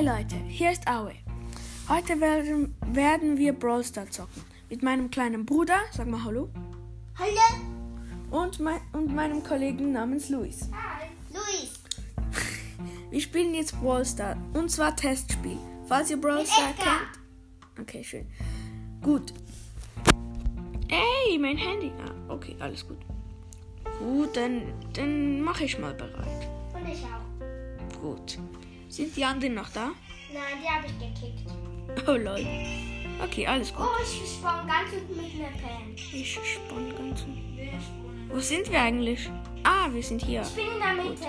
Hey Leute, hier ist Aue. Heute werden, werden wir Brawl Stars zocken. Mit meinem kleinen Bruder, sag mal Hallo. Hallo. Und, mein, und meinem Kollegen namens Luis. Hi. Luis. Wir spielen jetzt Brawl Stars. Und zwar Testspiel. Falls ihr Brawl Stars kennt. Okay, schön. Gut. Ey, mein Handy. Ah, okay, alles gut. Gut, dann, dann mache ich mal bereit. Und ich auch. Gut. Sind die anderen noch da? Nein, die habe ich gekickt. Oh lol. Okay, alles gut. Oh, ich sprang ganz unten mit einer Pen. Ich spann ganz. Wo sind wir eigentlich? Ah, wir sind hier. Ich bin in der Mitte.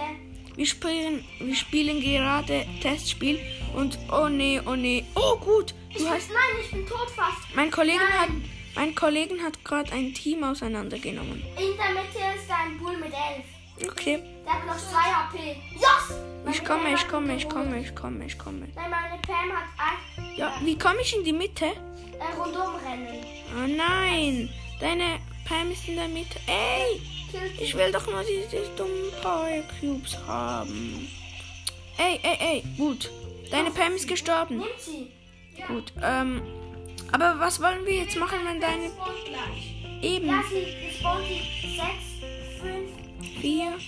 Wir spielen, wir spielen gerade Testspiel und oh nee, oh nee. Oh gut. Ich Du bin, hast, nein, ich bin tot fast. mein Kollegen Nein. hat, mein Kollegen hat gerade ein Team auseinandergenommen. In der Mitte ist ein Bull mit 11. Okay. Der hat noch 2 HP. Yes! Ich komme, ich komme, ich komme, ich komme, ich komme. Nein, meine Pam hat ein Ja, wie komme ich in die Mitte? äh, rundum rennen. Oh nein. Deine Pam ist in der Mitte. Ey, ich will doch nur diese dummen Power Cubes haben. Ey, ey, ey. Gut. Deine Pam ist gestorben. Nimmt sie. Gut, ähm, aber was wollen wir jetzt machen, wenn deine eben Ja, sie spawnt die 6, 5, vier? 3,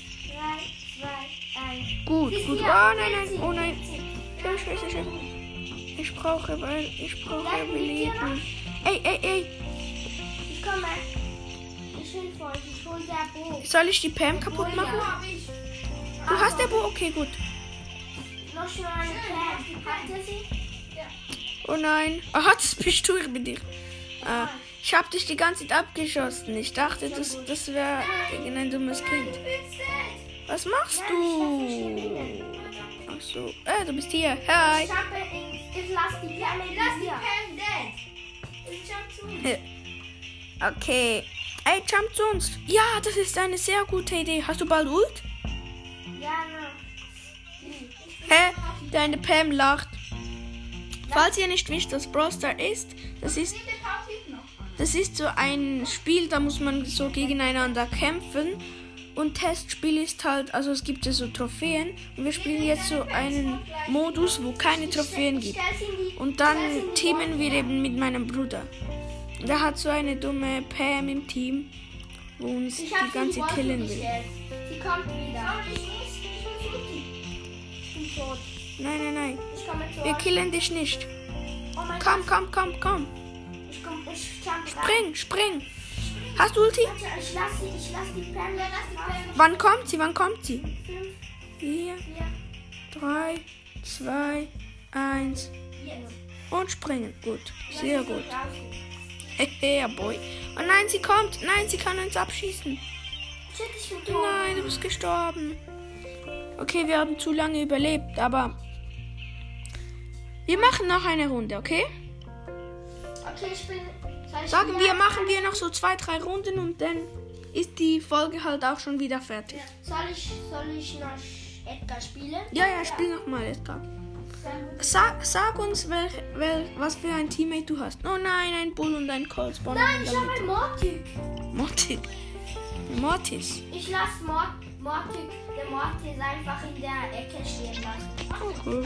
2, 1. Gut, gut. Oh nein, nein, oh nein. Schön, schön, schön, schön. Ich brauche, weil ich brauche mit dir Beleben. Ey, ey, ey. Ich komme. Ich helfe euch. Ich hol der Bo. Soll ich die Pam kaputt machen? Du hast der Bo? Okay, gut. Noch schon eine Pam. Habt ihr sie? Oh nein. Ah, das bist du, ich bin dich. Ah, ich hab dich die ganze Zeit abgeschossen. Ich dachte, das, das wäre irgendein dummes Kind. Was machst du? Ach so. Äh, du bist hier. Hi. Ich lass die. Ich. Okay. Ey, jump zu uns. Ja, das ist eine sehr gute Idee. Hast du bald Ult? Ja, no. Hä? Deine Pam lacht. Falls ihr nicht wisst, was Brawl Star ist, das ist, das ist so ein Spiel, da muss man so gegeneinander kämpfen. Und Testspiel ist halt, also es gibt ja so Trophäen. Und wir spielen jetzt so einen Modus, wo keine Trophäen gibt. Und dann teamen wir eben mit meinem Bruder. Der hat so eine dumme Pam im Team, wo uns Ich die ganze killen will. Sie kommt wieder. Nein, nein, nein. Wir killen dich nicht. Oh Komm, komm, komm, komm. Ich. Spring, spring. Hast du Ulti? Warte, ich lass sie, ich lass die Pam. Ja, lass die Pam. Wann kommt sie? Wann kommt sie? Fünf, Vier, vier, drei, zwei, eins jetzt. und springen. Gut, sehr gut. Hehe, boy. Oh nein, sie kommt. Nein, sie kann uns abschießen. Nein, du bist gestorben. Okay, wir haben zu lange überlebt, aber wir machen noch eine Runde, okay? Okay, ich bin. Ich Sagen wir, machen wir noch so zwei, drei Runden und dann ist die Folge halt auch schon wieder fertig. Soll ich, soll ich noch Edgar spielen? Ja, ja, spiel noch mal, Edgar. Sag, sag uns, wel, wel, was für ein Teammate du hast. Oh nein, ein Bull und ein Colt spawnen Nein, in ich habe Mitte. einen Mortig. Mortis. Ich lasse Mort, Mortig, der Mortis einfach in der Ecke stehen lassen. Oh, cool.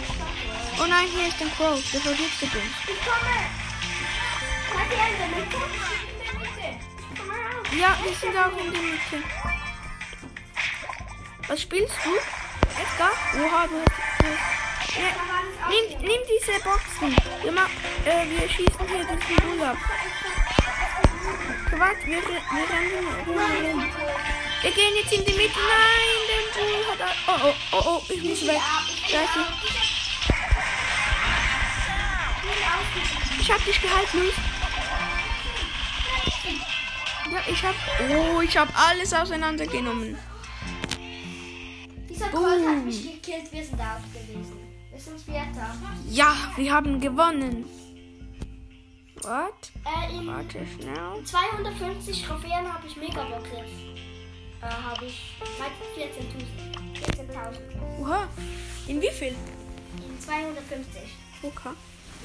Oh nein, hier ist ein Crow. Der vergiftet uns. Ich komme! Ja, wir sind auch in der Mitte. Was spielst du? Edgar? Oha, du hast... Du das nimm, nimm diese Boxen. Wir, ma äh, wir schießen hier diesen Bull ab. Warte, wir, wir rennen rum. Wir gehen jetzt in die Mitte. Nein, der Bull hat... Oh, oh, oh, oh, ich muss weg. Ich hab dich gehalten, Luis. Ja, ich hab... Oh, ich hab alles auseinandergenommen. Dieser Colt hat mich gekillt, wir sind out gewesen. Wir sind Vierter. Ja, wir haben gewonnen. What? Äh, in Warte schnell. 250 Trophäen habe ich Megaboxes. Äh, habe ich 14.000. 14.000. Oha. In wie viel? In 250. Okay.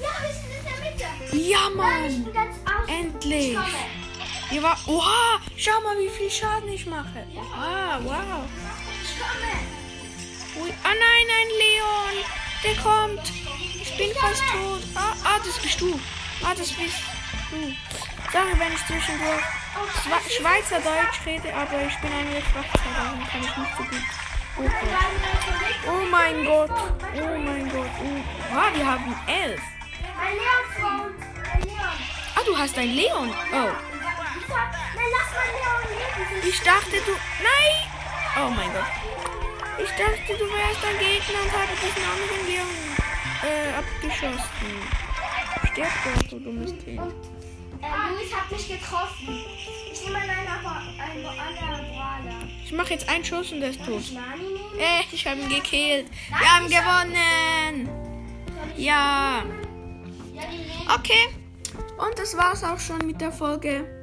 Ja, wir sind in der Mitte. Ja, Nein, ich Mann. bin ganz aus. Endlich. Ich komme. Wir war. Oha. Schau mal, wie viel Schaden ich mache. Oha, wow. Ich komme. Ui. Ah nein, ein Leon. Der kommt. ich bin fast tot. Ah, ah, das bist du. Ah, das bist du. Sorry, wenn ich zwischendurch Schwe Schweizerdeutsch rede, aber ich bin eigentlich Schweizer, darum kann ich nicht so gut. Oh, Gott. oh mein Gott. Oh mein Gott. Oh. Ah, wir haben elf. Ah, du hast ein Leon. Oh. Ich nein, lass mein Leon leben. Ich dachte, du. Nein! Oh mein Gott. Ich dachte, du wärst ein Gegner und habe diesen anderen Leon äh, abgeschossen. Stirb doch, du dummes Kind. Äh, Luis hat mich getroffen. Ich nehme einen einen anderen. Ich mache jetzt einen Schuss und er ist tot. ich Nani nehmen? Äh, ich habe ihn gekillt. Wir haben gewonnen. Ja. Okay. Und das war's auch schon mit der Folge.